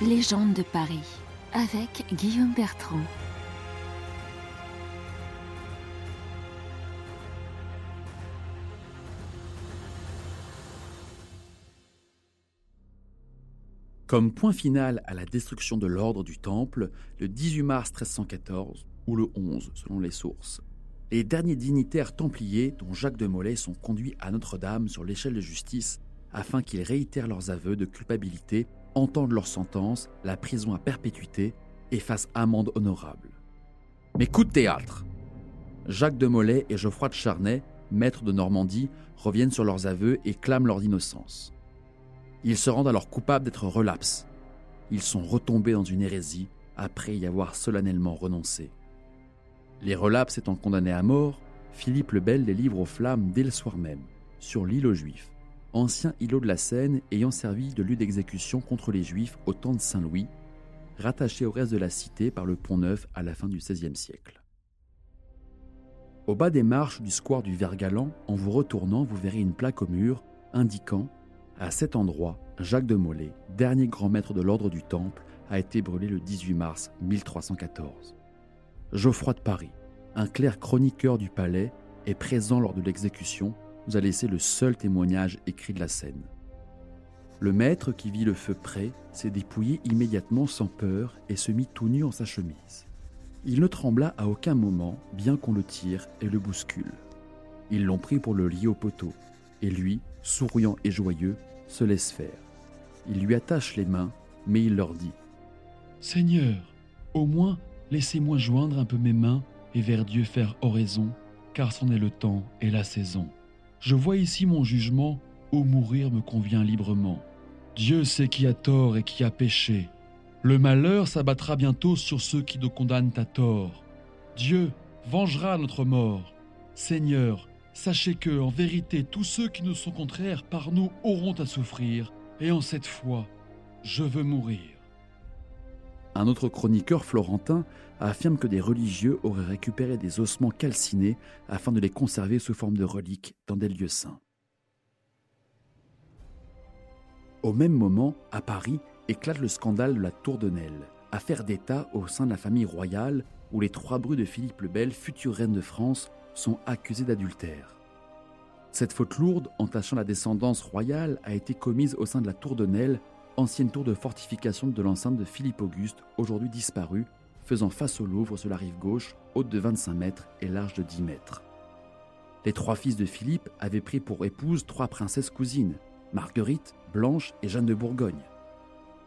Légende de Paris avec Guillaume Bertrand. Comme point final à la destruction de l'ordre du Temple, le 18 mars 1314, ou le 11 selon les sources, les derniers dignitaires templiers, dont Jacques de Molay, sont conduits à Notre-Dame sur l'échelle de justice afin qu'ils réitèrent leurs aveux de culpabilité, entendent leur sentence, la prison à perpétuité et fassent amende honorable. Mais coup de théâtre Jacques de Molay et Geoffroy de Charnay, maîtres de Normandie, reviennent sur leurs aveux et clament leur innocence. Ils se rendent alors coupables d'être relapses. Ils sont retombés dans une hérésie après y avoir solennellement renoncé. Les relapses étant condamnés à mort, Philippe le Bel les livre aux flammes dès le soir même, sur l'île aux Juifs, ancien îlot de la Seine ayant servi de lieu d'exécution contre les Juifs au temps de Saint-Louis, rattaché au reste de la cité par le pont Neuf à la fin du XVIe siècle. Au bas des marches du square du Vergalan, en vous retournant, vous verrez une plaque au mur indiquant à cet endroit, Jacques de Molay, dernier grand maître de l'ordre du Temple, a été brûlé le 18 mars 1314. Geoffroy de Paris, un clerc chroniqueur du palais, est présent lors de l'exécution, nous a laissé le seul témoignage écrit de la scène. Le maître qui vit le feu près s'est dépouillé immédiatement sans peur et se mit tout nu en sa chemise. Il ne trembla à aucun moment, bien qu'on le tire et le bouscule. Ils l'ont pris pour le lier au poteau, et lui, souriant et joyeux, se laisse faire. Il lui attache les mains, mais il leur dit Seigneur, au moins Laissez-moi joindre un peu mes mains et vers Dieu faire oraison, car c'en est le temps et la saison. Je vois ici mon jugement, où mourir me convient librement. Dieu sait qui a tort et qui a péché. Le malheur s'abattra bientôt sur ceux qui nous condamnent à tort. Dieu vengera notre mort. Seigneur, sachez que, en vérité, tous ceux qui nous sont contraires par nous auront à souffrir, et en cette fois, je veux mourir. Un autre chroniqueur florentin affirme que des religieux auraient récupéré des ossements calcinés afin de les conserver sous forme de reliques dans des lieux saints. Au même moment, à Paris, éclate le scandale de la Tour de Nesle, affaire d'État au sein de la famille royale où les trois brus de Philippe le Bel, future reine de France, sont accusés d'adultère. Cette faute lourde, entachant la descendance royale, a été commise au sein de la Tour de Nesle ancienne tour de fortification de l'enceinte de Philippe Auguste, aujourd'hui disparue, faisant face au Louvre sur la rive gauche, haute de 25 mètres et large de 10 mètres. Les trois fils de Philippe avaient pris pour épouse trois princesses cousines, Marguerite, Blanche et Jeanne de Bourgogne.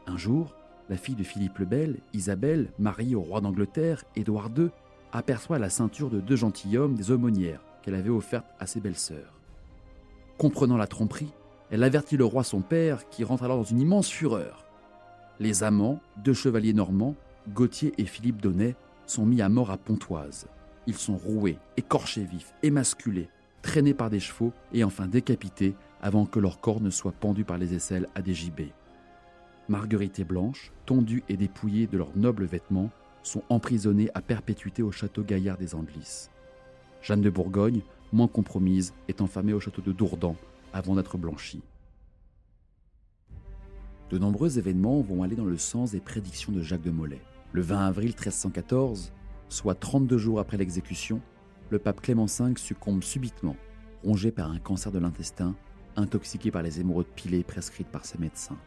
Un jour, la fille de Philippe le Bel, Isabelle, mariée au roi d'Angleterre, Édouard II, aperçoit la ceinture de deux gentilshommes des aumônières qu'elle avait offerte à ses belles-sœurs. Comprenant la tromperie, elle avertit le roi son père, qui rentre alors dans une immense fureur. Les amants, deux chevaliers normands, Gauthier et Philippe Donnet, sont mis à mort à Pontoise. Ils sont roués, écorchés vifs, émasculés, traînés par des chevaux et enfin décapités avant que leur corps ne soit pendu par les aisselles à des gibets. Marguerite et Blanche, tondues et dépouillées de leurs nobles vêtements, sont emprisonnées à perpétuité au château Gaillard des Andelys. Jeanne de Bourgogne, moins compromise, est enfermée au château de Dourdan avant d'être blanchi. De nombreux événements vont aller dans le sens des prédictions de Jacques de Molay. Le 20 avril 1314, soit 32 jours après l'exécution, le pape Clément V succombe subitement, rongé par un cancer de l'intestin, intoxiqué par les émeraudes pilées prescrites par ses médecins.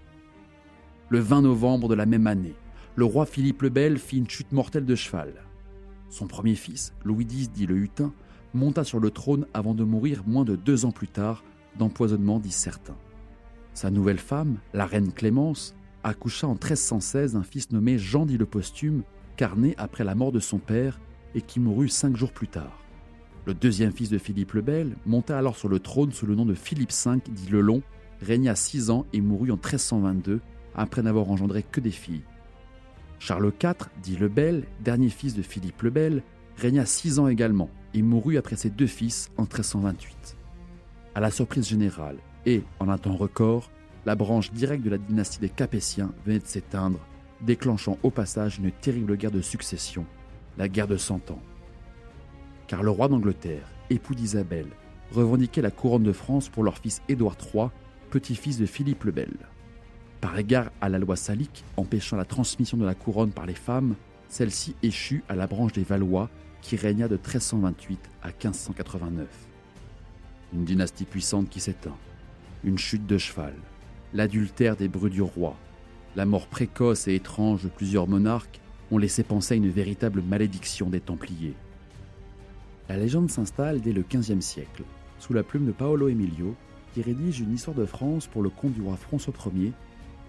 Le 20 novembre de la même année, le roi Philippe le Bel fit une chute mortelle de cheval. Son premier fils, Louis X dit le Hutin, monta sur le trône avant de mourir moins de deux ans plus tard d'empoisonnement, disent certains. Sa nouvelle femme, la reine Clémence, accoucha en 1316 un fils nommé Jean dit le Posthume, carné après la mort de son père et qui mourut cinq jours plus tard. Le deuxième fils de Philippe le Bel monta alors sur le trône sous le nom de Philippe V, dit le Long, régna six ans et mourut en 1322 après n'avoir engendré que des filles. Charles IV, dit le Bel, dernier fils de Philippe le Bel, régna six ans également et mourut après ses deux fils en 1328 à la surprise générale, et, en un temps record, la branche directe de la dynastie des Capétiens venait de s'éteindre, déclenchant au passage une terrible guerre de succession, la guerre de Cent Ans. Car le roi d'Angleterre, époux d'Isabelle, revendiquait la couronne de France pour leur fils Édouard III, petit-fils de Philippe le Bel. Par égard à la loi salique empêchant la transmission de la couronne par les femmes, celle-ci échut à la branche des Valois qui régna de 1328 à 1589. Une dynastie puissante qui s'éteint, une chute de cheval, l'adultère des brus du roi, la mort précoce et étrange de plusieurs monarques ont laissé penser à une véritable malédiction des Templiers. La légende s'installe dès le XVe siècle, sous la plume de Paolo Emilio, qui rédige une histoire de France pour le compte du roi François Ier,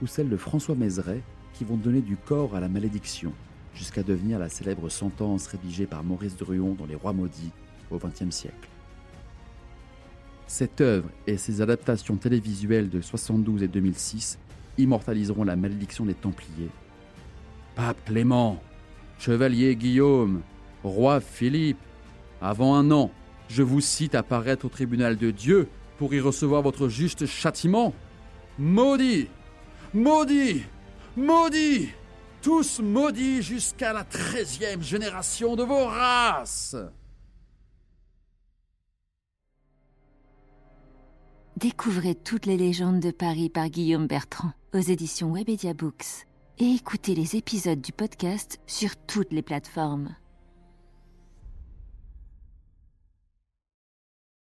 ou celle de François Mézeray, qui vont donner du corps à la malédiction, jusqu'à devenir la célèbre sentence rédigée par Maurice Druon dans Les Rois maudits au XXe siècle. Cette œuvre et ses adaptations télévisuelles de 72 et 2006 immortaliseront la malédiction des Templiers. Pape Clément, Chevalier Guillaume, Roi Philippe, avant un an, je vous cite apparaître au tribunal de Dieu pour y recevoir votre juste châtiment. Maudit Maudit Maudit Tous maudits jusqu'à la treizième génération de vos races Découvrez toutes les légendes de Paris par Guillaume Bertrand aux éditions Webedia Books et écoutez les épisodes du podcast sur toutes les plateformes.